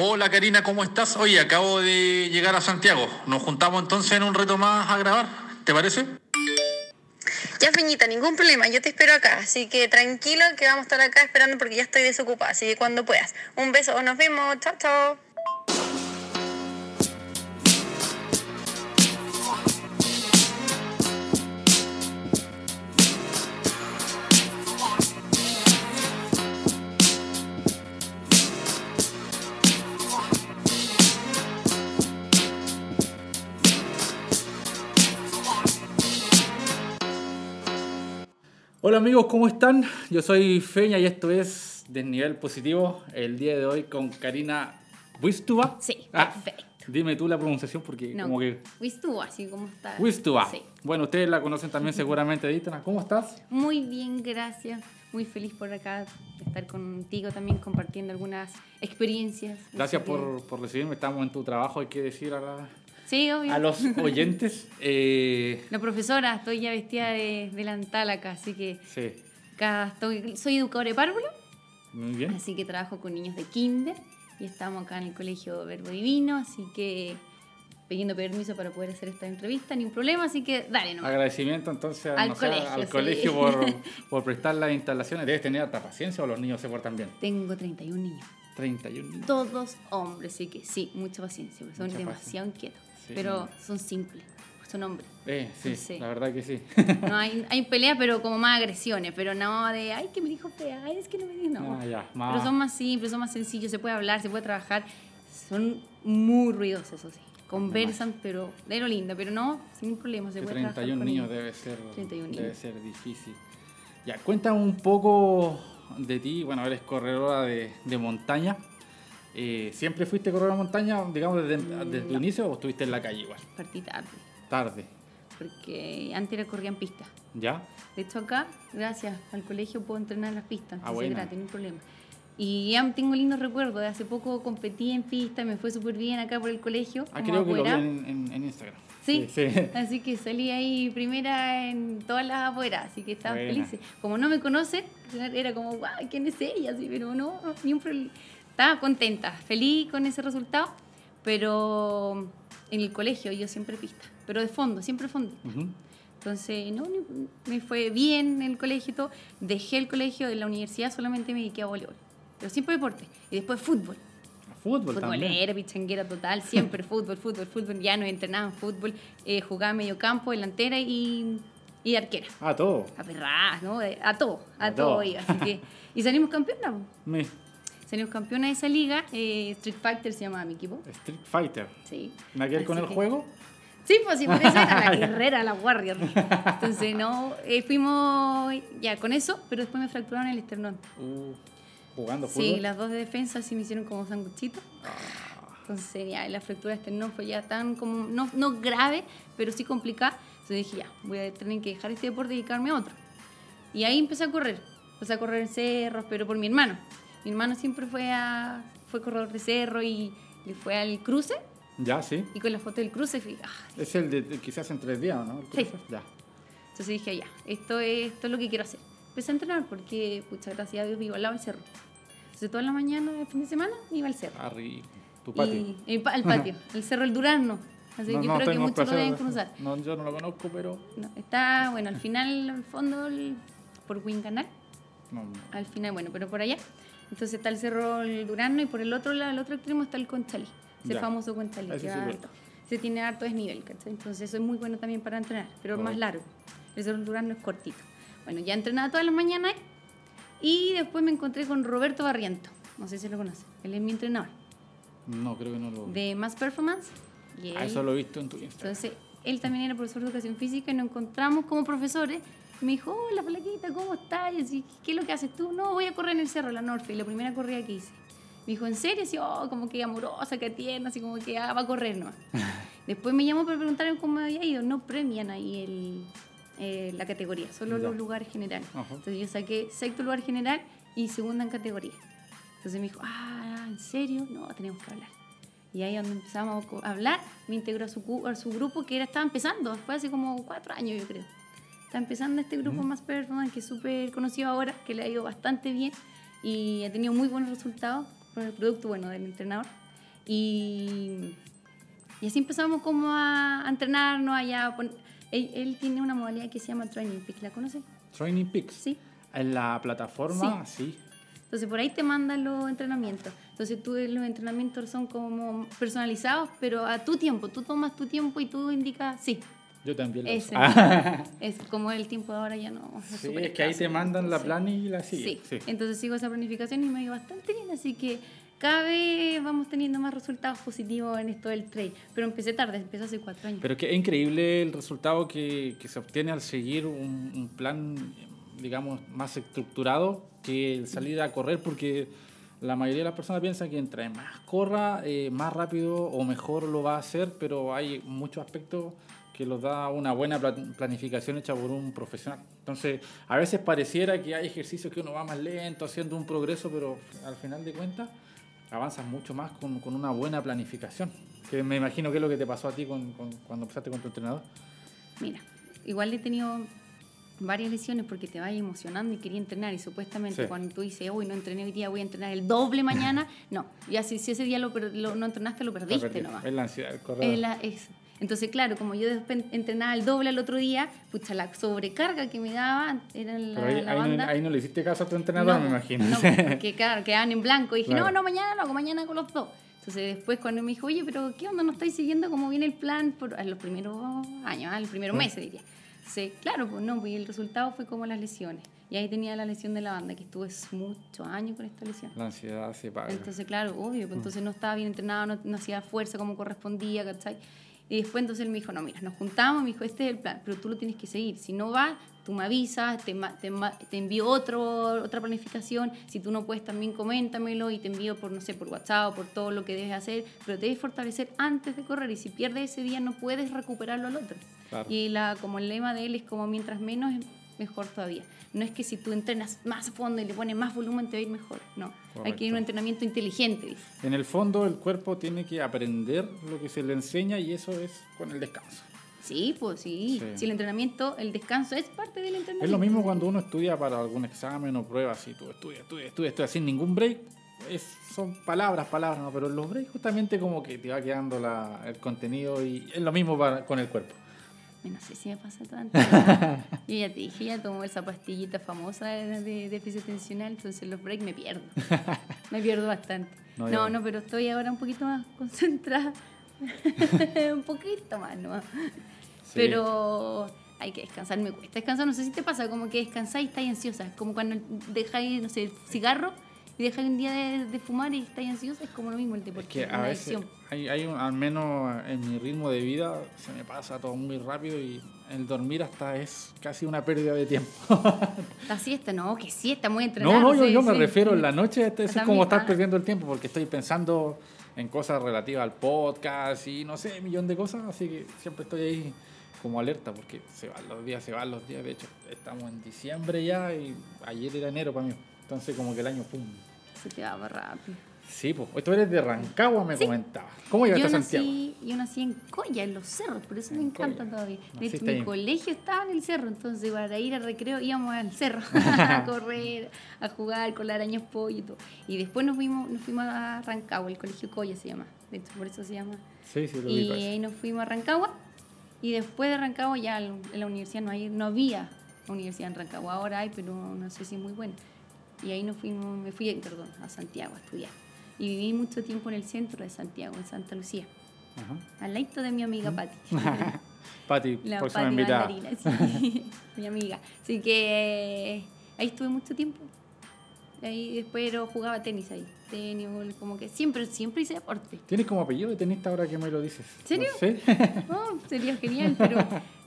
Hola Karina, ¿cómo estás? Oye, acabo de llegar a Santiago. Nos juntamos entonces en un reto más a grabar. ¿Te parece? Ya, Feñita, ningún problema, yo te espero acá, así que tranquilo que vamos a estar acá esperando porque ya estoy desocupada, así que cuando puedas. Un beso, nos vemos, chao, chao. Hola amigos, ¿cómo están? Yo soy Feña y esto es Desnivel Positivo. El día de hoy con Karina Wistuba. Sí, Ah, perfecto. Dime tú la pronunciación porque No, como que... Wistuba, así como está. Wistuba. Sí. Bueno, ustedes la conocen también seguramente, Dítana. ¿Cómo estás? Muy bien, gracias. Muy feliz por acá de estar contigo también compartiendo algunas experiencias. Gracias por, por recibirme. Estamos en tu trabajo, hay que decir a, la- Sí, obvio. a los oyentes. eh, La profesora, estoy ya vestida de delantal acá, así que sí, acá estoy, soy educadora de párvulo, muy bien. así que trabajo con niños de kinder y estamos acá en el colegio Verbo Divino, así que pidiendo permiso para poder hacer esta entrevista, ni un problema, así que dale nomás. Agradecimiento entonces Al no colegio, al sí. colegio por, por prestar las instalaciones. Debes tener harta paciencia o los niños se portan bien. Tengo 31 niños. 31 niños. todos hombres, así que sí, mucha paciencia, porque son Mucha demasiado inquietos, Sí. pero son simples, son hombres. Eh, sí, Sí. la verdad que sí. No hay, hay peleas, pero como más agresiones, pero no de, ay, que me dijo fea, ay, es que no me dijo, no. Ah, ya, más- Pero son más simples, son más sencillos, se puede hablar, se puede trabajar, son muy ruidosos, eso sí. Conversan, pero de lo lindo, pero no, sin problema, se Que puede trabajar 31 con niños debe ser, 31 debe niños. ser difícil. Ya, cuéntame un poco de ti. Bueno, eres corredora de, de montaña. Eh, ¿Siempre fuiste corredora de montaña, digamos, desde, Mm, desde tu no. inicio o estuviste en la calle igual? Partí tarde, Tarde. porque antes era corría en pista. ¿Ya? De hecho, acá, gracias al colegio, puedo entrenar en las pistas. Ah, buena. gratis, no hay problema. Y ya tengo lindos recuerdos. De hace poco competí en pista, me fue súper bien acá por el colegio. Ah, creo que lo vi en, en- en Instagram. Sí. sí. Así que salí ahí primera en todas las afueras, así que estaba feliz. Como no me conocen, era como, guau, ¿quién es ella? Así, pero no, ni un problema. Estaba contenta, feliz con ese resultado, pero en el colegio yo siempre pista, pero de fondo, siempre fondo. Ujú. Entonces, no, me fue bien en el colegio y todo. Dejé el colegio, en la universidad solamente me dediqué a voleibol. Pero siempre deporte. Y después fútbol. Fútbol también. Futbolera, pichanguera total, siempre fútbol, fútbol, fútbol. Ya no entrenaba en fútbol, eh, jugaba medio campo, delantera y, y arquera. Ah, todo. A perras, ¿no? A todo, a, A todo todo. iba. Así que, y salimos campeonas. Salimos campeonas de esa liga. eh, Street Fighter se llamaba mi equipo. Street Fighter. Sí. ¿Nada que ver con el que- juego? Sí, pues sí, por eso era la guerrera, la warrior. Entonces, no, eh, fuimos ya con eso, pero después me fracturaron el esternón. Uh, jugando Sí, fútbol. las dos de defensa sí me hicieron como sanguchitos. Entonces, ya la fractura de esternón fue ya tan como, no, no grave, pero sí complicada. Entonces dije, ya, voy a tener que dejar este deporte y dedicarme a otro. Y ahí empecé a correr. Empecé a correr en cerros, pero por mi hermano. Mi hermano siempre fue a, fue corredor de cerro y le fue al cruce. Ya, sí. Y con la foto del cruce, fui, ah, Es el de, de quizás en tres días, ¿no? El Sí. Ya. Entonces dije, ya, esto es, esto es lo que quiero hacer. Empecé a entrenar porque, pucha, gracias a Dios vivo al lado del cerro. Entonces toda la mañana, el fin de semana, iba al cerro. Ah, rico. Tu patio. Y, el al patio, el cerro El Durazno. Así No, que no creo que muchos lo deben conocer. No, yo no lo conozco, pero. No, está, bueno, al final, al fondo, el- por Win Canal, No, no. al final, bueno, pero por allá. Entonces está el cerro El Durazno y por el otro lado, el otro extremo está el Conchalí, ese Ya. famoso Conchalí. Que va harto. Ese tiene harto desnivel, ¿cachai? Entonces eso es muy bueno también para entrenar, pero es más largo. El cerro El Durazno es cortito. Bueno, ya entrenaba todas las mañanas y después me encontré con Roberto Barriento. No sé si lo conoce. Él es mi entrenador No, creo que no lo. de Mass Performance. Y Ah, él- eso lo he visto en tu Instagram. entonces, él también era profesor de educación física y nos encontramos como profesores. Me dijo, hola, flaquita, ¿cómo estás? Y así, ¿qué es lo que haces tú? No, voy a correr en el cerro, la Norfe, la primera corrida que hice. Me dijo, ¿en serio? Así, oh, como que amorosa, que tierna, así como que ah, va a correr, ¿no? Después me llamó para preguntarme cómo me había ido. No premian ahí el, eh, la categoría, solo Ya. los lugares generales. Entonces yo saqué sexto lugar general y segunda en categoría. Entonces me dijo, ah, ¿en serio? No, tenemos que hablar. Y ahí donde empezamos a hablar, me integró a su, a su grupo que era, estaba empezando, fue hace como cuatro años yo creo. Está empezando este grupo más performance que es súper conocido ahora, que le ha ido bastante bien y ha tenido muy buenos resultados por el producto bueno del entrenador. Y, y así empezamos como a, a entrenarnos allá. Él, él tiene una modalidad que se llama Training Peak, ¿la conoces? Training Peaks. Sí. En la plataforma, sí. Entonces por ahí te mandan los entrenamientos. Entonces tú los entrenamientos son como personalizados, pero a tu tiempo. Tú tomas tu tiempo y tú indicas, sí, Yo también lo ese. Ah, Es como el tiempo de ahora ya no. sí, súper es que ahí te mandan la plan y la sigues. Sí. entonces sigo esa planificación y me ha ido bastante bien, así que cada vez vamos teniendo más resultados positivos en esto del trade. Pero empecé tarde, empecé hace cuatro años. Pero es que es increíble el resultado que, que se obtiene al seguir un, un plan, digamos, más estructurado que el salir a correr, porque la mayoría de las personas piensan que entre más corra, eh, más rápido o mejor lo va a hacer, pero hay muchos aspectos que los da una buena pla- planificación hecha por un profesional. Entonces, a veces pareciera que hay ejercicios que uno va más lento, haciendo un progreso, pero al final de cuentas avanzas mucho más con, con una buena planificación. Que me imagino que es lo que te pasó a ti con- con- cuando empezaste con tu entrenador. Mira, igual he tenido varias lesiones porque te vas emocionando y quería entrenar y supuestamente Sí. cuando tú dices, uy, no entrené hoy día, voy a entrenar el doble mañana, no, ya si, si ese día lo, lo- no entrenaste, lo perdiste nomás. Es la ansiedad, el corredor. Es la- es- Entonces, claro, como yo después entrenaba el doble al otro día, pucha, la sobrecarga que me daba era la, Pero ahí, la ahí banda. no, ahí no le hiciste caso a tu entrenador, No, me imagino. No, porque claro, quedaban en blanco. Y dije, Claro. no, no, mañana lo hago, mañana con los dos. Entonces después cuando me dijo, oye, pero ¿qué onda? ¿No estáis siguiendo cómo viene el plan por en los primeros años, ah, los primeros Mm. meses, diría? Sí, claro, pues no, pues el resultado fue como las lesiones. Y ahí tenía la lesión de la banda, que estuve muchos años con esta lesión. La ansiedad se paga. Entonces, claro, obvio, pues entonces no estaba bien entrenado, no, no hacía fuerza como correspondía, ¿cachai? Y después entonces él me dijo, no, mira, nos juntamos, me dijo, este es el plan, pero tú lo tienes que seguir. Si no vas, tú me avisas, te, te, te envío otro, otra planificación, si tú no puedes también coméntamelo y te envío por, no sé, por WhatsApp por todo lo que debes hacer, pero te debes fortalecer antes de correr y si pierdes ese día no puedes recuperarlo al otro. Claro. Y la, como el lema de él es como mientras menos mejor todavía. No es que si tú entrenas más a fondo y le pones más volumen te va a ir mejor, no. Hay que ir a un entrenamiento inteligente, dice. En el fondo, el cuerpo tiene que aprender lo que se le enseña y eso es con el descanso. Sí, pues sí. Sí. Si el entrenamiento, el descanso es parte del entrenamiento. Es lo mismo cuando uno estudia para algún examen o prueba, si tú estudias, estudias, estudias, estudias sin ningún break. Es, son palabras, palabras, ¿no? pero en los breaks justamente como que te va quedando la- el contenido y es lo mismo para- con el cuerpo. No sé si me pasa tanto. Yo ya te dije, ya tomo esa pastillita famosa de, déficit atencional, entonces en los breaks me pierdo. me pierdo bastante. No, No, pero estoy ahora un poquito más concentrada. un poquito más, ¿no? Sí. Pero hay que descansar, me cuesta descansar. No sé si te pasa, como que descansáis y estáis ansiosa. Como cuando dejáis, no sé, el cigarro y dejáis un día de, de fumar y estáis ansiosa. Es como lo mismo el Es deporte. que es a una veces, adicción. hay, hay un- al menos en mi ritmo de vida, se me pasa todo muy rápido y el dormir hasta es casi una pérdida de tiempo. La siesta, no, que siesta, muy entrenada. No, no, yo, sí, yo me sí. refiero en la noche, este, eso es como estar ah. perdiendo el tiempo porque estoy pensando en cosas relativas al podcast y no sé, un millón de cosas, así que siempre estoy ahí como alerta porque se van los días, se van los días, de hecho estamos en diciembre ya y ayer era enero para mí, entonces como que el año, pum. Se te va rápido. Sí, pues, tú eres de Rancagua, me Sí. comentabas. ¿Cómo llegaste a Santiago? yo nací en Coya, en los cerros, por eso me En encanta todavía. De hecho, mi ahí. colegio estaba en el cerro, entonces para ir al recreo íbamos al cerro a correr, a jugar con las arañas pollo y todo. Y después nos fuimos, nos fuimos a Rancagua, el colegio Coya se llama, de hecho por eso se llama. Sí, sí, lo Y eso. ahí nos fuimos a Rancagua y después de Rancagua ya en la universidad no, hay, no había universidad en Rancagua, ahora hay, pero no sé si es muy buena. Y ahí nos fuimos, me fui, perdón, a Santiago a estudiar. Y viví mucho tiempo en el centro de Santiago, en Santa Lucía, Ajá. al lado de mi amiga Patti. Pati, La próxima Patti invitada. Sí, mi amiga. Así que ahí estuve mucho tiempo. Ahí después pero jugaba tenis ahí. Tenis, como que siempre, siempre hice deporte. ¿Tienes como apellido de tenista ahora que me lo dices? ¿Serio? Sí. Oh, sería genial, pero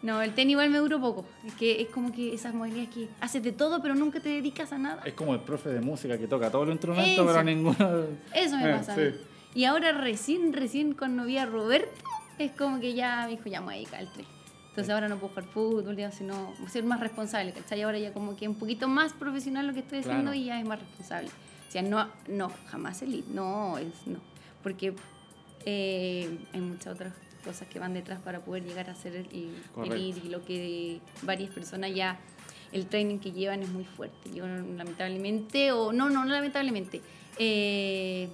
no, el tenis igual me duró poco. Es que es como que esas modalidades que haces de todo, pero nunca te dedicas a nada. es como el profe de música que toca todos los instrumentos, Eso. pero ninguno... Eso me Eh, pasa. sí. Y ahora recién, recién cuando vi a Roberto, es como que ya me dijo, ya me voy a dedicar al. Entonces ahora no puedo jugar fútbol, sino ser más responsable, ¿cachai? Ahora ya como que un poquito más profesional lo que estoy haciendo Claro. y ya es más responsable. O sea, no, no jamás elite, no, es no. Porque eh, hay muchas otras cosas que van detrás para poder llegar a ser el, elite y lo que varias personas ya, el training que llevan es muy fuerte. Yo lamentablemente, o no, no, no lamentablemente, eh,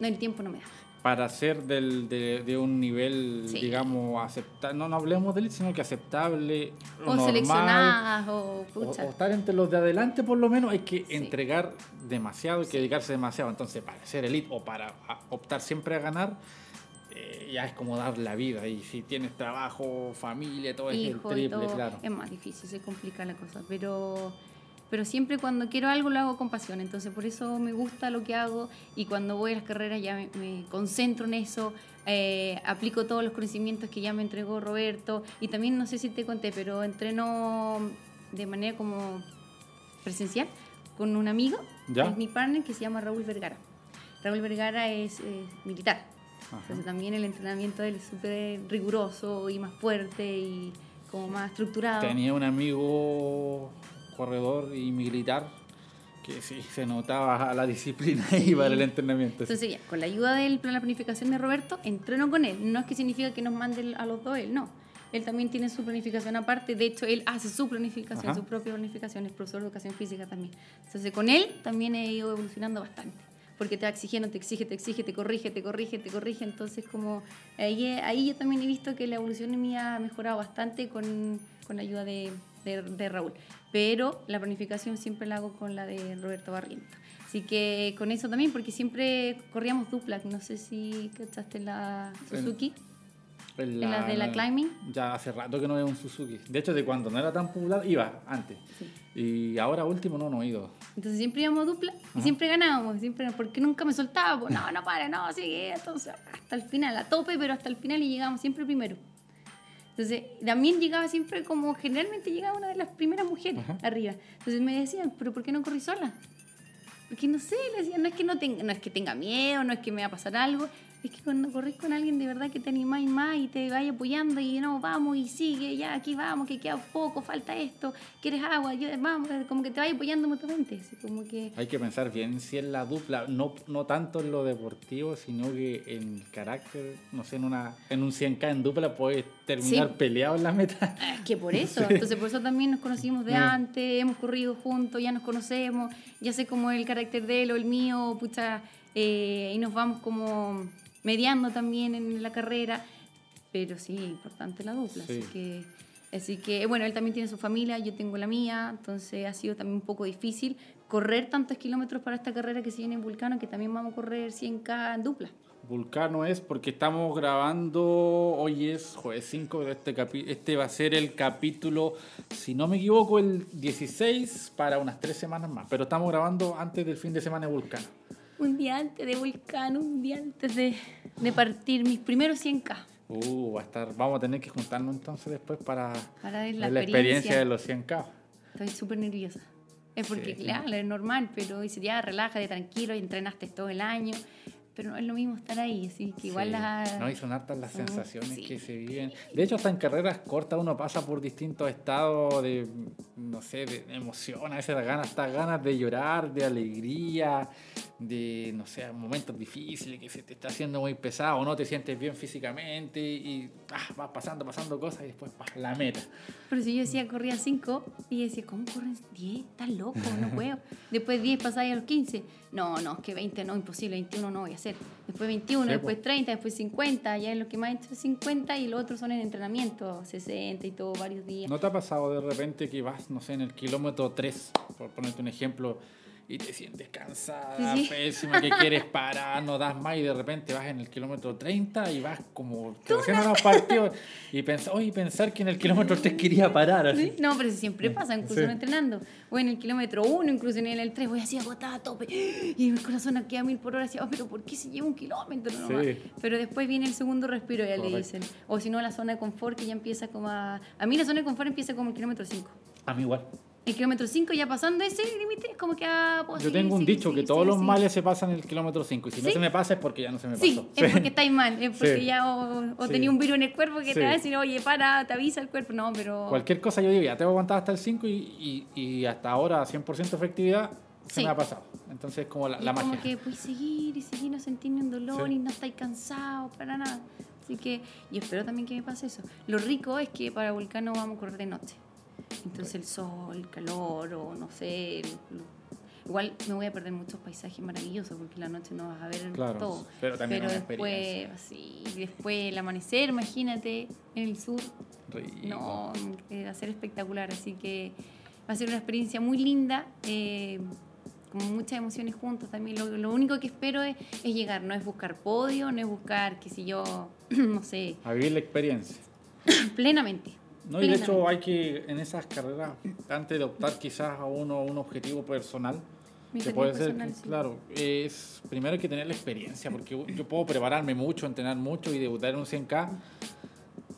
no, el tiempo no me da. Para ser del, de, de un nivel, Sí. digamos, aceptable, no, no hablemos de élite, sino que aceptable, O normal, seleccionadas, o o, pucha. o estar entre los de adelante por lo menos hay que Sí. entregar demasiado, hay que dedicarse demasiado. Entonces, para ser elite o para optar siempre a ganar, eh, ya es como dar la vida. Y si tienes trabajo, familia, todo es el triple, todo, claro. es más difícil, se complica la cosa, pero, pero siempre cuando quiero algo lo hago con pasión, entonces por eso me gusta lo que hago y cuando voy a las carreras ya me, me concentro en eso, eh, aplico todos los conocimientos que ya me entregó Roberto y también no sé si te conté, pero entreno de manera como presencial con un amigo, ¿Ya? es mi partner, que se llama Raúl Vergara. Raúl Vergara es eh, militar. Ajá. Entonces también el entrenamiento de él es súper riguroso y más fuerte y como más estructurado. Tenía un amigo corredor y militar que sí, se notaba la disciplina ahí para el entrenamiento. Entonces ya, con la ayuda del plan de planificación de Roberto, entreno con él. No es que significa que nos mande a los dos él, no. Él también tiene su planificación aparte. De hecho, él hace su planificación, Ajá. su propia planificación. Es profesor de educación física también. Entonces, con él también he ido evolucionando bastante. Porque te va exigiendo, te exige, te exige, te corrige, te corrige, te corrige. Entonces, como ahí, ahí yo también he visto que la evolución mía ha mejorado bastante con, con la ayuda de, de- de Raúl. Pero la planificación siempre la hago con la de Roberto Barriento. Así que con eso también, porque siempre corríamos dupla. No sé si cachaste la Suzuki. En ¿En la de la climbing? Ya hace rato que no veo un Suzuki. De hecho, de cuando no era tan popular, iba antes. Sí. Y ahora último no, no he ido. Entonces siempre íbamos dupla y siempre ganábamos, siempre, porque nunca me soltaba, pues, no, no para, no, sigue, entonces hasta el final, a tope, pero hasta el final y llegamos siempre primero. Entonces también llegaba siempre como, generalmente llegaba una de las primeras mujeres Ajá. arriba. Entonces me decían, pero ¿por qué no corrí sola? Porque no sé, le decían, no es que no tenga, no es que tenga miedo, no es que me va a pasar algo, es que cuando corres con alguien de verdad que te animáis más y te vaya apoyando y no, vamos y sigue, ya aquí vamos, que queda poco, falta esto, quieres agua, yo, vamos, como que te vaya apoyando mutuamente, como que... Hay que pensar bien si es la dupla, no, no tanto en lo deportivo, sino que en carácter, no sé, en, una, en un 100K en dupla puedes terminar Sí. peleado en la meta. Es que por eso, entonces por eso también nos conocimos de Mm. antes, hemos corrido juntos, ya nos conocemos, ya sé cómo es el carácter de él o el mío, pucha, eh, y nos vamos como mediando también en la carrera, pero sí, importante la dupla, Sí. así que... Así que, bueno, él también tiene su familia, yo tengo la mía, entonces ha sido también un poco difícil correr tantos kilómetros para esta carrera que se viene en Vulcano, que también vamos a correr 100K en dupla. Vulcano es porque estamos grabando, hoy es jueves 5, de este, capi- este va a ser el capítulo, si no me equivoco, el 16 para unas tres semanas más, pero estamos grabando antes del fin de semana de Vulcano. Un día antes de Vulcano, un día antes de, de partir mis primeros 100K. Uh, va a estar, vamos a tener que juntarnos entonces después para, Para ver la la experiencia. experiencia de los 100K. Estoy súper nerviosa. Es porque, Sí. claro, es normal, pero dice, ya, relájate, tranquilo, y entrenaste todo el año. Pero no es lo mismo estar ahí, así que igual Sí. las... No, y son hartas las son- sensaciones sí. que se viven. De hecho, hasta en carreras cortas uno pasa por distintos estados de, no sé, de emoción, a veces da ganas, hasta ganas de llorar, de alegría, de, no sé, momentos difíciles que se te está haciendo muy pesado, no te sientes bien físicamente y ah, vas pasando, pasando cosas y después pa, la meta. Pero si yo decía, corría 5, y decía, ¿cómo corren 10? Estás loco, no puedo. Después 10 pasáis a los 15. No, no, es que 20 no, imposible, 21 no voy a hacer. Después 21, Sí, después po. 30, después 50, ya es lo que más he hecho es 50 y los otros son en entrenamiento, 60 y todo, varios días. ¿No te ha pasado de repente que vas, no sé, en el kilómetro 3, por ponerte un ejemplo, y te sientes cansada, Sí, pésima, que quieres parar, no das más, y de repente vas en el kilómetro 30 y vas como recién no has partido, y pensar, oye, pensar que en el kilómetro 3 quería parar, así. ¿Sí? No, pero eso siempre pasa, incluso Sí. no entrenando. O en el kilómetro 1, incluso en el 3, voy así agotada a tope. Y mi corazón aquí a mil por hora decía, oh, pero ¿por qué se lleva un kilómetro nomás? Sí. Pero después viene el segundo respiro, ya le Correcto. dicen. O si no, la zona de confort que ya empieza como a... A mí la zona de confort empieza como el kilómetro 5. A mí igual. El kilómetro 5 ya pasando ese límite es como que... Ah, puedo Yo seguir, tengo un seguir, dicho que todos los males se pasan en el kilómetro 5, y si no ¿Sí? se me pasa es porque ya no se me Sí, pasó. es porque estáis mal, es porque Sí. ya o, o Sí. tenía un virus en el cuerpo que Sí. te va a decir, oye, para, te avisa el cuerpo. No, pero... Cualquier cosa yo digo, ya tengo aguantado hasta el 5 y, y, y hasta ahora 100% efectividad se Sí. me ha pasado. Entonces es como la, Y la es como magia. que puedes seguir y seguir, no sentir ni un dolor Sí. y no estáis cansados para nada. Así que yo espero también que me pase eso. Lo rico es que para Vulcano vamos a correr de noche. Entonces el sol, el calor o no sé. el- Igual me voy a perder muchos paisajes maravillosos porque la noche no vas a ver Claro, todo. pero también una después, sí, después el amanecer, imagínate, en el sur. Rico. No, eh, va a ser espectacular, así que va a ser una experiencia muy linda, eh, con muchas emociones juntas también. Lo, lo único que espero es, es llegar, no es buscar podio, no es buscar, qué sé yo, no sé, A vivir la experiencia. plenamente. No, y de hecho hay que, en esas carreras, antes de optar quizás a uno un objetivo personal, Mi que puede ser, sí. claro, es primero hay que tener la experiencia, porque yo puedo prepararme mucho, entrenar mucho y debutar en un 100K,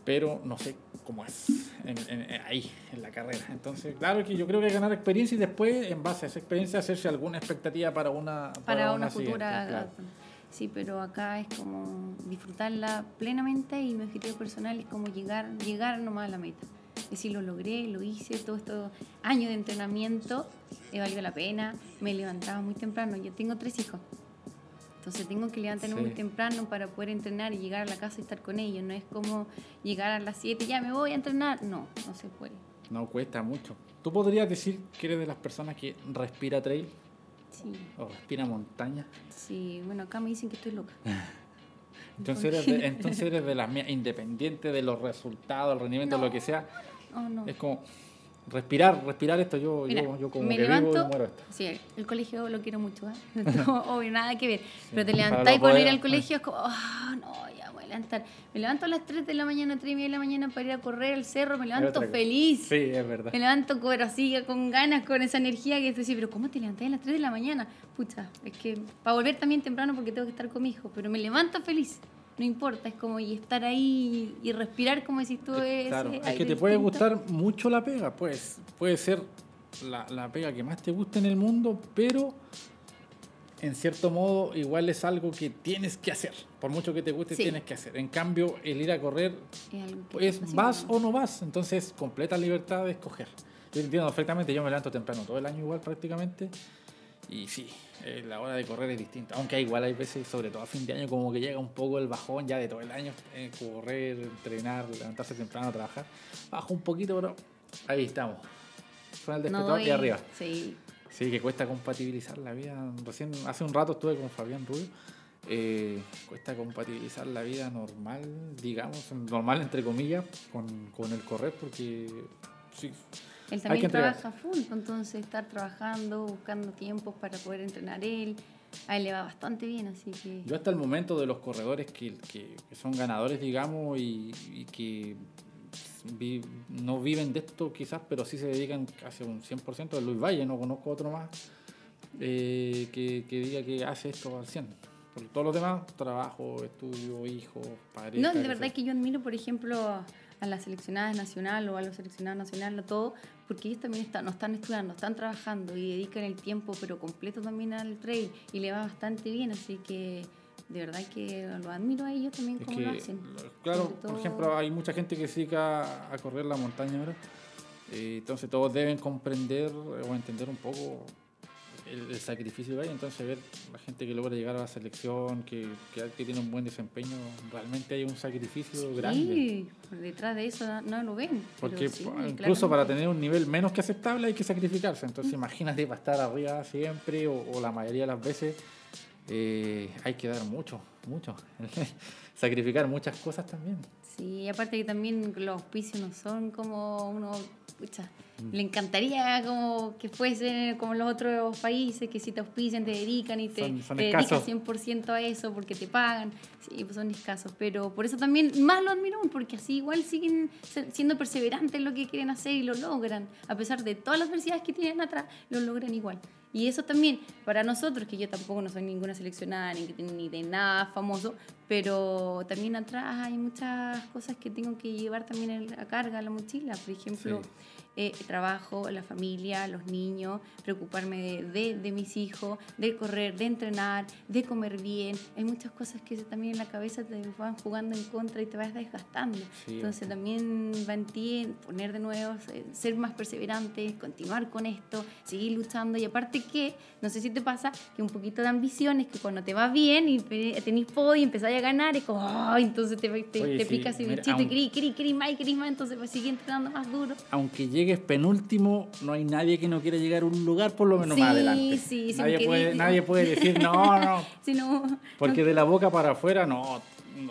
pero no sé cómo es en- en- ahí, en la carrera. Entonces, claro que yo creo que hay que ganar experiencia y después, en base a esa experiencia, hacerse alguna expectativa para una, para una futura. claro. Sí, pero acá es como disfrutarla plenamente y mi objetivo personal es como llegar, llegar nomás a la meta. Es decir, lo logré, lo hice, todos estos años de entrenamiento, eh, valió la pena, me levantaba muy temprano, yo tengo tres hijos. Entonces tengo que levantarme Sí. muy temprano para poder entrenar y llegar a la casa y estar con ellos. No es como llegar a las 7 ya me voy a entrenar. No, no se puede. No cuesta mucho. ¿Tú podrías decir que eres de las personas que respira trail Sí, o respira montaña? sí. Bueno, acá me dicen que estoy loca. Entonces eres de, entonces eres de las mías, independiente de los resultados, el rendimiento, No. lo que sea. Oh, no. Es como respirar, respirar esto. Yo, Mira, yo, yo como me que levanto, vivo y muero esto. sí, el colegio lo quiero mucho, ¿eh? No, obvio, nada que ver. Pero te levantáis para ir al colegio, es como, ah, no, ya voy a levantar. Me levanto a las 3 de la mañana, 3 y media de la mañana para ir a correr al cerro, me levanto feliz. Sí, es verdad. Me levanto con, así, con ganas, con esa energía que decís, pero ¿cómo te levantás a las 3 de la mañana? Pucha, es que para volver también temprano porque tengo que estar con mi hijo, pero me levanto feliz. No importa, es como y estar ahí y respirar, como decís tú, es, Claro, es que te puede distinto. gustar mucho la pega, pues puede ser la, la pega que más te guste en el mundo, pero en cierto modo igual es algo que tienes que hacer. Por mucho que te guste, Sí. tienes que hacer. En cambio, el ir a correr Es pues vas o no vas, entonces completa libertad de escoger. Yo entiendo perfectamente, yo me levanto temprano todo el año igual prácticamente, y sí, eh, la hora de correr es distinta, aunque igual hay veces, sobre todo a fin de año, como que llega un poco el bajón ya de todo el año, eh, correr, entrenar, levantarse temprano, trabajar, bajo un poquito, pero ahí estamos. Suena el No despertador y doy- arriba. Sí, Sí, que cuesta compatibilizar la vida. Recién, hace un rato estuve con Fabián Rubio. eh, cuesta compatibilizar la vida normal, digamos, normal entre comillas, con, con el correr, porque sí, Él también trabaja full, entonces estar trabajando, buscando tiempos para poder entrenar él, a él le va bastante bien, así que... yo hasta el momento de los corredores que, que- que son ganadores, digamos, y, y que vi- no viven de esto quizás, pero sí se dedican casi un 100%, de Luis Valle, no conozco otro más, eh, que, que diga que hace esto al 100%. Por todos los demás, trabajo, estudio, hijos, pareja. No, de verdad que yo admiro, por ejemplo, a las seleccionadas nacional o a los seleccionados nacional, a todo, porque ellos también están, no están estudiando, están trabajando y dedican el tiempo, pero completo también al trail y le va bastante bien, así que de verdad que lo admiro a ellos también como lo hacen. claro, Sobre por todo- ejemplo, hay mucha gente que se dedica a correr la montaña ahora. eh, entonces todos deben comprender o entender un poco el, el sacrificio que hay. Entonces ver la gente que logra llegar a la selección, que, que, que tiene un buen desempeño, realmente hay un sacrificio grande. Sí, por detrás de eso no, lo ven. Porque sí, incluso para tener un nivel menos que aceptable hay que sacrificarse. Entonces imagínate para estar arriba siempre o, o la mayoría de las veces eh, hay que dar mucho, mucho. Sacrificar muchas cosas también. Sí, aparte que también los auspicios no son como uno, pucha, le encantaría como que fuesen como los otros países, que si te auspician te dedican y te, Son- son te dedicas escasos. 100% a eso porque te pagan. Sí, pues son escasos, pero por eso también más lo admiro, porque así igual siguen siendo perseverantes en lo que quieren hacer y lo logran. A pesar de todas las adversidades que tienen atrás, lo logran igual. Y eso también, para nosotros, que yo tampoco no soy ninguna seleccionada ni, ni de nada famoso, pero también atrás hay muchas cosas que tengo que llevar también la carga, la mochila. Por ejemplo. Eh, el trabajo, la familia, los niños, preocuparme de, de- de mis hijos, de correr, de entrenar, de comer bien. Hay muchas cosas que también en la cabeza te van jugando en contra y te vas desgastando. Sí, Entonces también va en ti en poner de nuevo, eh, ser más perseverante, continuar con esto, seguir luchando. Y aparte que, no sé si te pasa, que un poquito de ambición es que cuando te va bien y tenés podio y empezás a ganar, es como, "Ay", entonces te, te, Oye, te sí, pica ese bichito y querís, querís, querís más y querís más, entonces vas a seguir entrenando más duro. aunque llegue llegues penúltimo, no hay nadie que no quiera llegar a un lugar por lo menos Sí, más adelante. sí, sí, nadie, puede, di- nadie puede decir, no, no. Si no, Porque de la boca para afuera, no,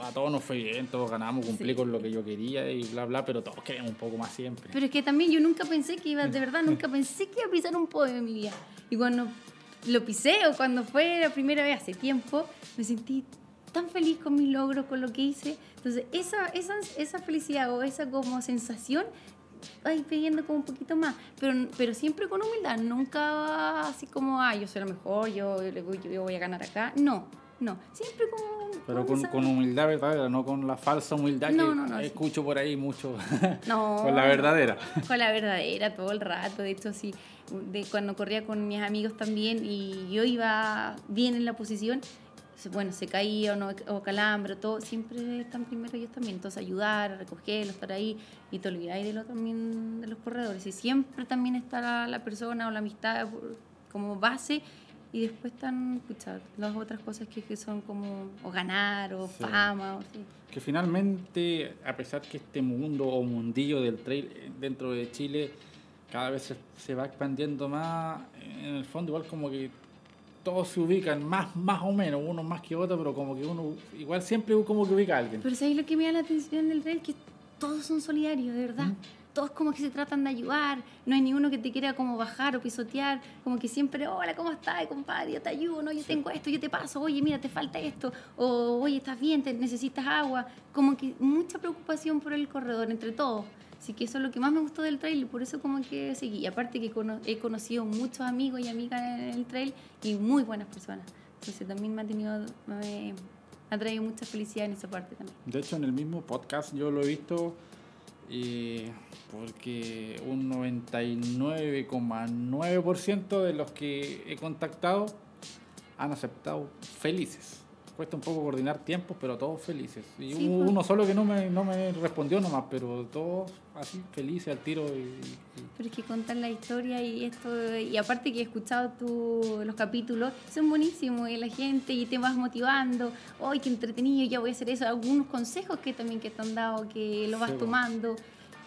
a todos nos fue bien, todos ganamos, cumplí con lo que yo quería y bla, bla, pero todos queremos un poco más siempre. Pero es que también yo nunca pensé que iba, de verdad, nunca pensé que iba a pisar un podio en mi vida. Y cuando lo pisé o cuando fue la primera vez hace tiempo, me sentí tan feliz con mi logro, con lo que hice. Entonces, esa, esa, esa felicidad o esa como sensación, ay, pidiendo como un poquito más. Pero, pero siempre con humildad, nunca así como, ah, yo soy la mejor, yo, voy- yo voy a ganar acá. No, no, siempre como... Pero con, con humildad verdadera, no con la falsa humildad No, que no, no, sí. escucho por ahí mucho. No. con la verdadera. Con la verdadera todo el rato. De hecho, sí, de cuando corría con mis amigos también y yo iba bien en la posición, bueno, se caía o, no, o calambre, todo, siempre están primero ellos también. Entonces, ayudar, recogerlo, estar ahí y te olvidáis de lo también de los corredores. Y siempre también está la, la persona o la amistad como base. Y después están, escuchar las otras cosas que, que son como o ganar o Sí. fama. O, sí. Que finalmente, a pesar que este mundo o mundillo del trail eh, dentro de Chile cada vez se, se va expandiendo más, en el fondo igual como que todos se ubican más, más o menos, uno más que otro, pero como que uno igual siempre como que ubica a alguien. Pero ¿sabes lo que me da la atención del trail? Que todos son solidarios, de verdad. Todos como que se tratan de ayudar. No hay ninguno que te quiera como bajar o pisotear. Como que siempre, hola, ¿cómo estás, compadre? Yo te ayudo, no, yo tengo esto, yo te paso. Oye, mira, te falta esto. O, oye, estás bien, te necesitas agua. Como que mucha preocupación por el corredor entre todos. Así que eso es lo que más me gustó del trail por eso como que seguí. Y aparte que he conocido muchos amigos y amigas en el trail y muy buenas personas. Entonces también me ha tenido, me ha traído mucha felicidad en esa parte también. De hecho, en el mismo podcast yo lo he visto porque un 99,9% de los que he contactado han aceptado felices. Cuesta un poco coordinar tiempos, pero todos felices. Y Sí, hubo pues. uno solo que no me, no me respondió nomás, pero todos así felices al tiro. Y, y- Pero es que contar la historia y esto, y aparte que he escuchado tu, los capítulos, son buenísimos y la gente y te vas motivando, ¡ay, qué entretenido! Ya voy a hacer eso. Algunos consejos que también que te han dado, que lo vas Sí, tomando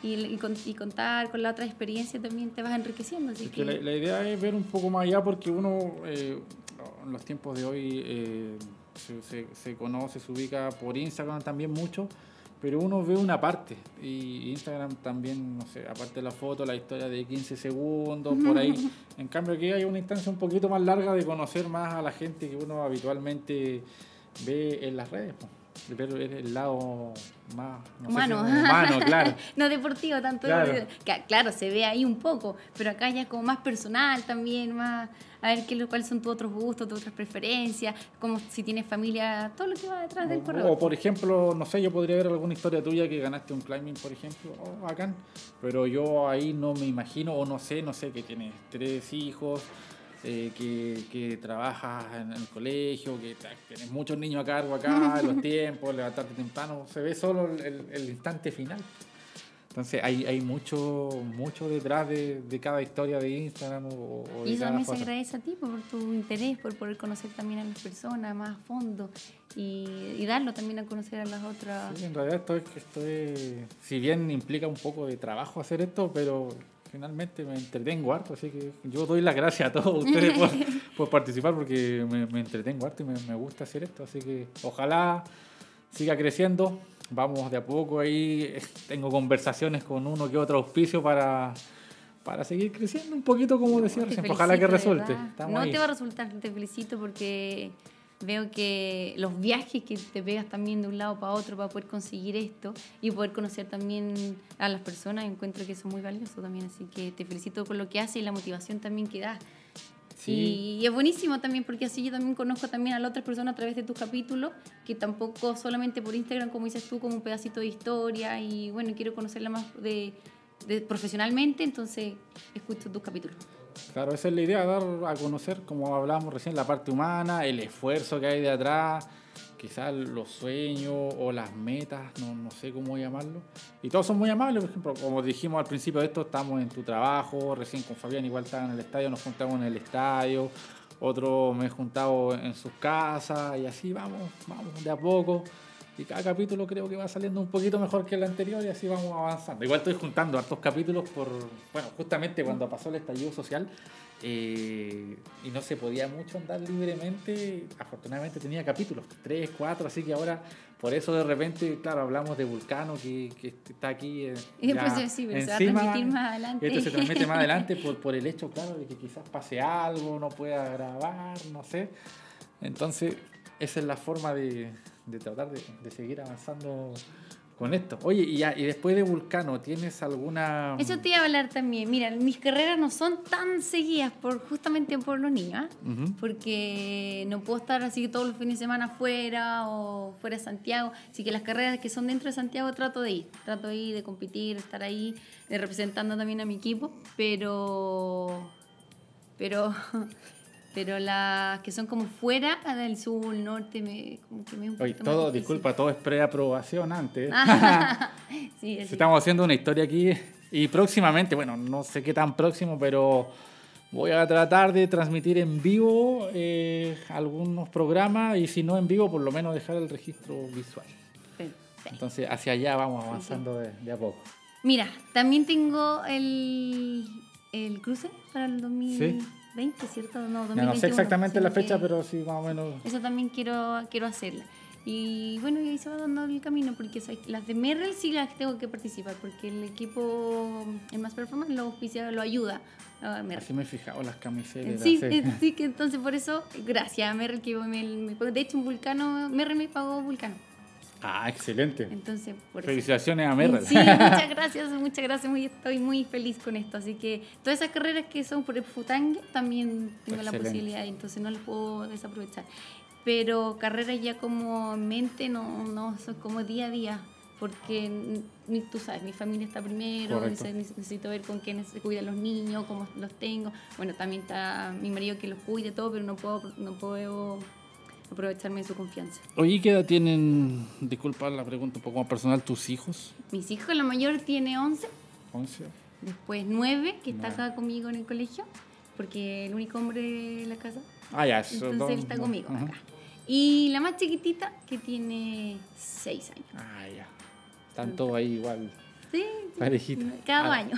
y, y, y contar con la otra experiencia también te vas enriqueciendo. Así Es que, que la, la idea es ver un poco más allá porque uno eh, en los tiempos de hoy eh, se, se- se conoce, se ubica por Instagram también mucho, pero uno ve una parte y Instagram también, no sé, aparte de la foto, la historia de 15 segundos, por ahí. En cambio aquí hay una instancia un poquito más larga de conocer más a la gente que uno habitualmente ve en las redes. po. Ver el lado más no sé si Humano. claro. no deportivo tanto. Claro. Ca- Claro, se ve ahí un poco, pero acá ya es como más personal también, más a ver qué, lo- cuáles son tus otros gustos, tus otras preferencias, como si tienes familia, todo lo que va detrás del corredor. o, por ejemplo, no sé, yo podría ver alguna historia tuya que ganaste un climbing, por ejemplo, oh, bacán, pero yo ahí no me imagino, o no sé, no sé, que tienes tres hijos, eh, que, que trabajas en el colegio, que tienes muchos niños a cargo acá, los tiempos, levantarte temprano, se ve solo el, el- instante final. Entonces hay, hay mucho, mucho detrás de, de cada historia de Instagram o, o de Y eso cada también se agradece a ti por tu interés, por poder conocer también a las personas más a fondo y, y darlo también a conocer a las otras. Sí, en realidad esto es, esto es- si bien implica un poco de trabajo hacer esto, pero finalmente me entretengo harto, así que yo doy las gracias a todos ustedes por, por participar porque me, me entretengo harto y me, me gusta hacer esto, así que ojalá siga creciendo, vamos de a poco ahí, tengo conversaciones con uno que otro auspicio para, para seguir creciendo un poquito como decía recién, ojalá que resulte. No ahí. te va a resultar, te felicito porque veo que los viajes que te pegas también de un lado para otro para poder conseguir esto y poder conocer también a las personas, encuentro que eso es muy valioso también, así que te felicito por lo que haces y la motivación también que das. Sí. Y, es buenísimo también porque así yo también conozco también a la otra persona a través de tus capítulos, que tampoco solamente por Instagram, como dices tú, como un pedacito de historia y bueno, quiero conocerla más de, de- profesionalmente, entonces escucho tus capítulos. Claro, esa es la idea, dar a conocer, como hablábamos recién, la parte humana, el esfuerzo que hay de atrás, quizás los sueños o las metas, no, no sé cómo llamarlo. Y todos son muy amables, por ejemplo, como dijimos al principio de esto, estamos en tu trabajo, recién con Fabián igual estaba en el estadio, nos juntamos en el estadio, otro me he juntado en sus casas y así vamos, vamos de a poco. Y cada capítulo creo que va saliendo un poquito mejor que el anterior y así vamos avanzando. Igual estoy juntando hartos capítulos por, bueno, justamente cuando pasó el estallido social eh, y no se podía mucho andar libremente, afortunadamente tenía capítulos, tres, cuatro, así que ahora por eso de repente, claro, hablamos de Vulcano que, que está aquí eh, después sí, pero se va a transmitir más adelante. Esto se transmite más adelante por, por el hecho, claro, de que quizás pase algo, no pueda grabar, no sé. Entonces, esa es la forma de, de tratar de, de seguir avanzando con esto. Oye, y, ya- y después de Vulcano, ¿tienes alguna...? Eso te iba a hablar también. Mira, mis carreras no son tan seguidas por justamente por los niños, ¿ah? Porque no puedo estar así todos los fines de semana fuera o fuera de Santiago. Así que las carreras que son dentro de Santiago trato de ir. Trato de ir, de competir, de estar ahí, de representando también a mi equipo. Pero. Pero. Pero las que son como fuera del sur, norte, me, como que me Oye, todo, disculpa, todo es preaprobación antes. sí, sí. Estamos haciendo una historia aquí y próximamente, bueno, no sé qué tan próximo, pero voy a tratar de transmitir en vivo eh, algunos programas y si no en vivo, por lo menos dejar el registro visual. Perfecto. Entonces, hacia allá vamos avanzando de, de a poco. Mira, también tengo el, el cruce para el 2020, ¿cierto? No, 2021. Ya no sé exactamente la fecha, pero sí más o menos. Eso también quiero, quiero hacerla. Y bueno, y ahí se va dando el camino, porque las de Merrell sí las tengo que participar, porque el equipo, el Más Performance, lo auspicia, lo ayuda a Merrell. Así me he fijado las camisetas. Sí, sí. eh, sí, que entonces por eso, gracias a Merrell, que me, me- de hecho un vulcano, Merrell me pagó vulcano. Ah, excelente. Entonces, por eso. Felicitaciones a Merrell. Sí, muchas gracias, muchas gracias. Muy, estoy muy feliz con esto. Así que todas esas carreras que son por el Futangue también tengo la posibilidad, entonces no las puedo desaprovechar. Pero carreras ya como en mente no, no son como día a día. Porque tú sabes, mi familia está primero, necesito ver con quiénes se cuidan los niños, cómo los tengo. Bueno, también está mi marido que los cuide todo, pero no puedo, no puedo aprovecharme de su confianza. Oye, ¿qué edad tienen, disculpa la pregunta un poco más personal, tus hijos? Mis hijos, la mayor tiene 11 ¿11? Después nueve, que está acá conmigo en el colegio, porque el único hombre de la casa. Ah, ya, eso. Entonces dos- él está dos- conmigo ajá. acá. Y la más chiquitita, que tiene seis años. Ah, ya. Están todos ahí igual. Sí. Parejita. Cada Ah. año.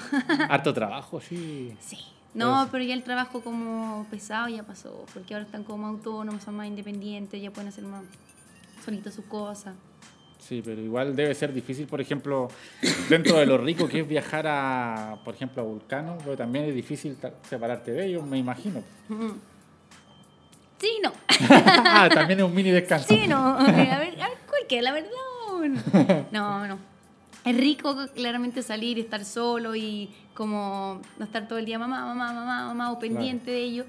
Harto trabajo, sí. Sí. No, Pero- ya el trabajo como pesado ya pasó, porque ahora están como autónomos, son más independientes, ya pueden hacer más solitos sus cosas. Sí, pero igual debe ser difícil, por ejemplo, dentro de lo rico que es viajar a, por ejemplo, a Vulcano, pero también es difícil separarte de ellos, me imagino. Ujú. Sí, no. ah, también es un mini descanso. Sí, no. A ver, a ver, cualquiera, la verdad. No, no. Es rico claramente salir, estar solo y como no estar todo el día mamá, mamá, mamá, mamá o pendiente de ello.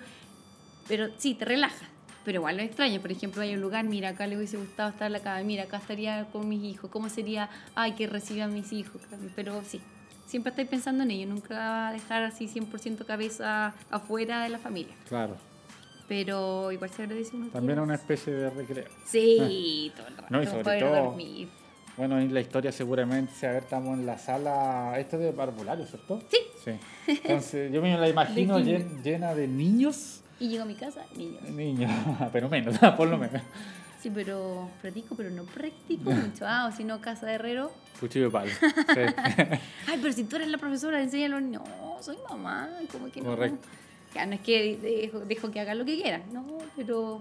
Pero sí, te relaja. Pero igual lo extraño. Por ejemplo, hay un lugar, mira, acá le hubiese gustado estar acá, mira, acá estaría con mis hijos. ¿Cómo sería, ay, que reciban mis hijos? Pero sí, siempre estoy pensando en ello. Nunca dejar así 100% cabeza afuera de la familia. Claro, Pero igual se agradece uno también es tiene- una especie de recreo. Sí, todo el rato. No, y sobre todo- dormir. Bueno, en la historia seguramente, a ver, estamos en la sala, esto es de parvulario, ¿cierto? Sí. Sí. Entonces, yo me la imagino llen- llena de niños. Y llego a mi casa, niños. Niños, pero menos, por lo menos. Sí, pero practico, pero no practico mucho. Ah, o si no, casa de herrero. Cuchillo de palo. Sí. Ay, pero si tú eres la profesora, enséñalo. No, soy mamá, como que no. Correcto. Ya, no es que dejo, dejo que hagan lo que quieran, no, pero,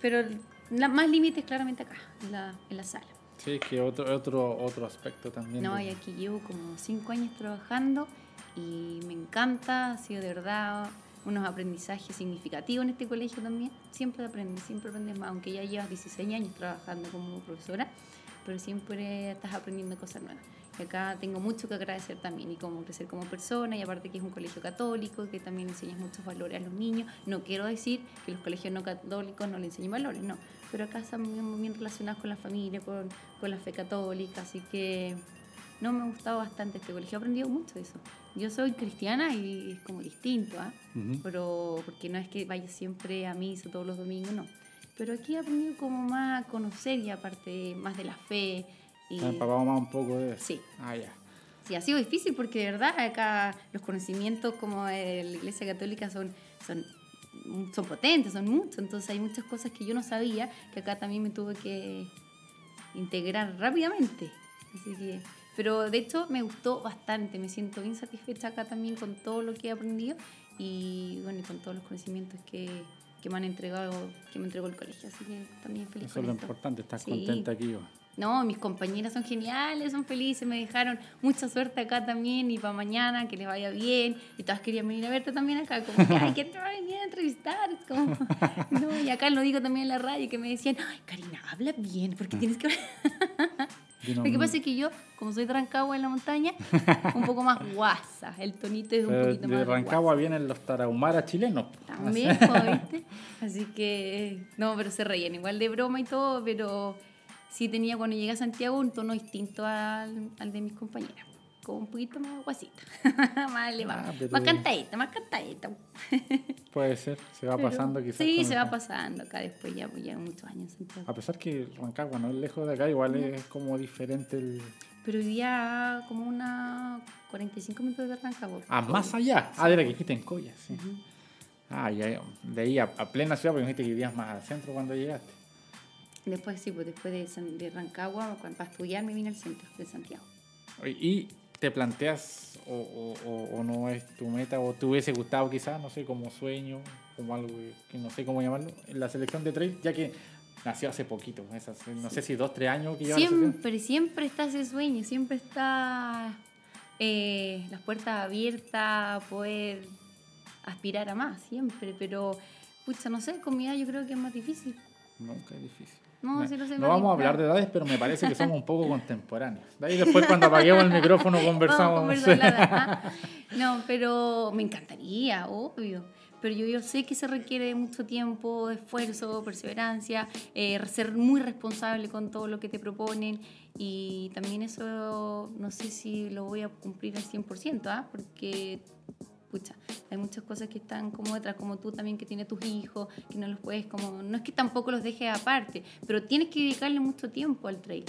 pero la, más límites claramente acá, en la, en la sala. Sí, que otro, otro, otro aspecto también. No, de- y aquí llevo como cinco años trabajando y me encanta, ha sido de verdad unos aprendizajes significativos en este colegio también. Siempre aprendes, siempre aprendes más, aunque ya llevas 16 años trabajando como profesora, pero siempre estás aprendiendo cosas nuevas. Y acá tengo mucho que agradecer también y como crecer como persona y aparte que es un colegio católico que también enseñas muchos valores a los niños. No quiero decir que los colegios no católicos no le enseñen valores, no, pero acá están muy bien relacionados con la familia, con, con la fe católica, así que no me ha gustado bastante este colegio, he aprendido mucho de eso. Yo soy cristiana y es como distinto, ¿ah? Ujú. pero porque no es que vaya siempre a misa todos los domingos, no. Pero aquí he aprendido como más a conocer y aparte más de la fe. Y, han empapado más un poco de. Sí. Ah, ya. Sí, ha sido difícil porque de verdad acá los conocimientos como de la Iglesia Católica son, son, son potentes, son muchos. Entonces hay muchas cosas que yo no sabía que acá también me tuve que, integrar rápidamente. Así que, pero de hecho me gustó bastante, me siento bien satisfecha acá también con todo lo que he aprendido y bueno, y con todos los conocimientos que, que me han entregado, que me entregó el colegio. Así que también feliz Eso es lo esto. importante, estás Sí. contenta aquí. Iván. No, mis compañeras son geniales, son felices, me dejaron mucha suerte acá también y para mañana, que les vaya bien. Y todas querían venir a verte también acá, como que, ay, que te va a venir a entrevistar. Es como, no, y acá lo digo también en la radio, que me decían, ay, Karina, habla bien, porque tienes que... No- Lo que pasa es que yo, como soy de Rancagua en la montaña, un poco más guasa, el tonito es un Pero poquito de más Rancagua vienen los tarahumaras chilenos. también, ¿viste? Así que, no, pero se reían igual de broma y todo, pero sí tenía cuando llegué a Santiago un tono distinto al, al de mis compañeras. Como un poquito más guasita, más elevado. Ah, Más cantadita, más cantadita. Puede ser, se va Pero- pasando quizás. Sí, se va pasando acá después, ya, ya muchos años en Santiago. A pesar que Rancagua no es lejos de acá, igual es como diferente el... Pero vivía como una 45 minutos de Rancagua. Ah, más allá. Ah, de la que dijiste en Coya, sí. Ah, ya, de ahí a, a plena ciudad, porque dijiste que vivías más al centro cuando llegaste. Después, sí, pues después de, San- de Rancagua, para estudiar, me vine al centro de Santiago. ¿Y te planteas o, o- o- o no es tu meta o te hubiese gustado quizás, no sé, como sueño, como algo que, no sé cómo llamarlo, en la selección de trail, ya que nació hace poquito, esas, no sé si dos, tres años que lleva? Siempre, siempre está ese sueño, siempre está eh, las puertas abiertas, poder aspirar a más, siempre. Pero, pucha, no sé, con mi edad yo creo que es más difícil. Nunca es difícil. No, sé, no más vamos a hablar de edades, pero me parece que somos un poco contemporáneos. De ahí después cuando apaguemos el micrófono conversamos. No, pero me encantaría, obvio. Pero yo, yo sé que se requiere de mucho tiempo, esfuerzo, perseverancia, eh, ser muy responsable con todo lo que te proponen y también eso no sé si lo voy a cumplir al 100%, ¿ah? porque pucha, hay muchas cosas que están como detrás, como tú también que tienes tus hijos, que no los puedes como, no es que tampoco los dejes aparte, pero tienes que dedicarle mucho tiempo al trail.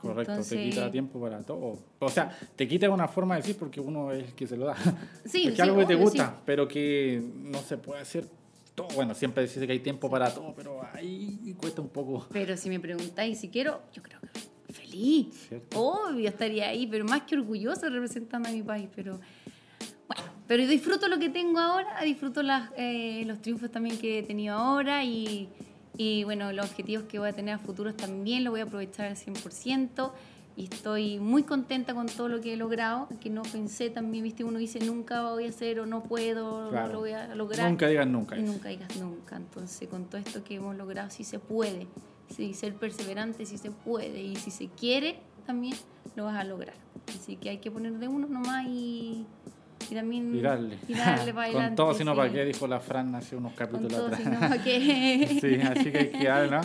Correcto, te Entonces- quita tiempo para todo. O sea, te quita una forma de decir porque uno es el que se lo da. Sí, es que sí, algo que te gusta, sí. pero que no se puede hacer todo. Bueno, siempre dices que hay tiempo para todo, pero ahí cuesta un poco. Pero si me preguntáis si quiero, yo creo que feliz. Cierto. Obvio estaría ahí, pero más que orgullosa representando a mi país. Pero pero disfruto lo que tengo ahora, disfruto las, eh, los triunfos también que he tenido ahora y, y bueno, los objetivos que voy a tener a futuros también los voy a aprovechar al 100%. Y estoy muy contenta con todo lo que he logrado, que no pensé también, viste, uno dice nunca voy a hacer o no puedo, Claro. no lo voy a lograr. Nunca digas nunca. Y nunca digas nunca. Entonces, con todo esto que hemos logrado, sí se puede. Sí, ser perseverante sí se puede. Y si se quiere, también lo vas a lograr. Así que hay que poner de uno nomás y, y también... Y darle. Y darle para adelante. Con todo, sino sí. para qué, dijo la Fran hace unos Con capítulos todo, atrás. si no, ¿para qué? Sí, así que hay que darle, ¿no?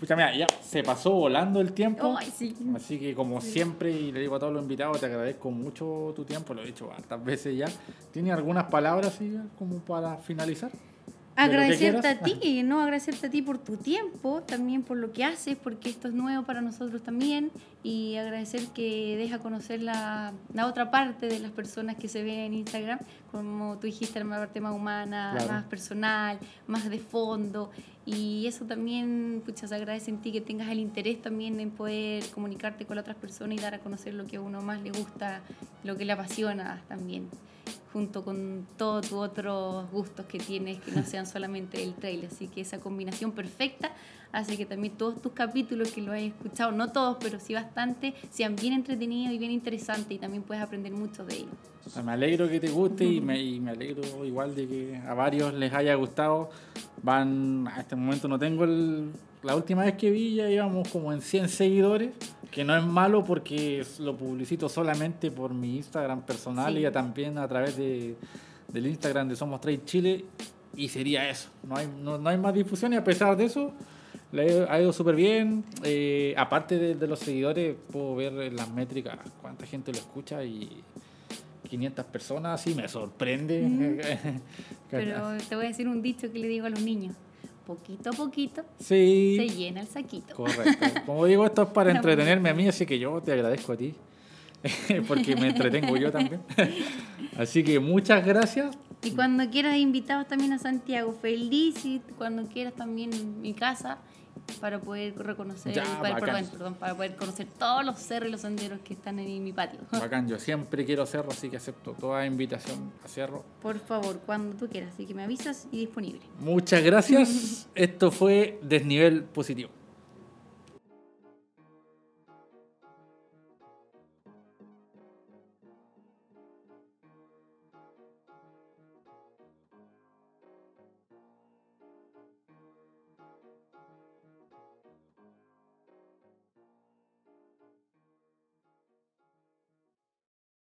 Pucha, mira, ya se pasó volando el tiempo. Ay, sí. Así que como siempre, y le digo a todos los invitados, te agradezco mucho tu tiempo, lo he dicho hartas veces ya. ¿Tiene algunas palabras como para finalizar? Agradecerte a ti, no agradecerte a ti por tu tiempo, también por lo que haces, porque esto es nuevo para nosotros también, y agradecer que deja conocer la, la otra parte de las personas que se ven en Instagram, como tú dijiste, la parte más humana, Claro. más personal, más de fondo, y eso también, pucha, se agradece en ti que tengas el interés también en poder comunicarte con otras personas y dar a conocer lo que a uno más le gusta, lo que le apasiona también junto con todos tus otros gustos que tienes que no sean solamente el trail. Así que esa combinación perfecta hace que también todos tus capítulos que lo hayas escuchado, no todos, pero sí bastante, sean bien entretenidos y bien interesantes y también puedes aprender mucho de ellos. O sea, me alegro que te guste y me, y me alegro igual de que a varios les haya gustado. Van, a este momento no tengo el... La última vez que vi ya íbamos como en 100 seguidores, que no es malo porque lo publicito solamente por mi Instagram personal Sí. y también a través de, del Instagram de Somos Trade Chile. Y sería eso, no hay, no, no hay más difusión y a pesar de eso le ha ido súper bien. Eh, aparte de, de los seguidores, puedo ver en las métricas cuánta gente lo escucha y 500 personas, sí me sorprende. Pero te voy a decir un dicho que le digo a los niños. Poquito a poquito sí, se llena el saquito. correcto. Como digo, esto es para entretenerme a mí, así que yo te agradezco a ti, porque me entretengo yo también. Así que muchas gracias. Y cuando quieras invitados también a Santiago, feliz y cuando quieras también mi casa para poder reconocer, Ya, para, perdón, perdón, para poder conocer todos los cerros y los senderos que están en mi patio. Bacán, yo siempre quiero cerro, así que acepto toda invitación a cerro. Por favor, cuando tú quieras, así que me avisas y disponible. Muchas gracias. Esto fue Desnivel Positivo.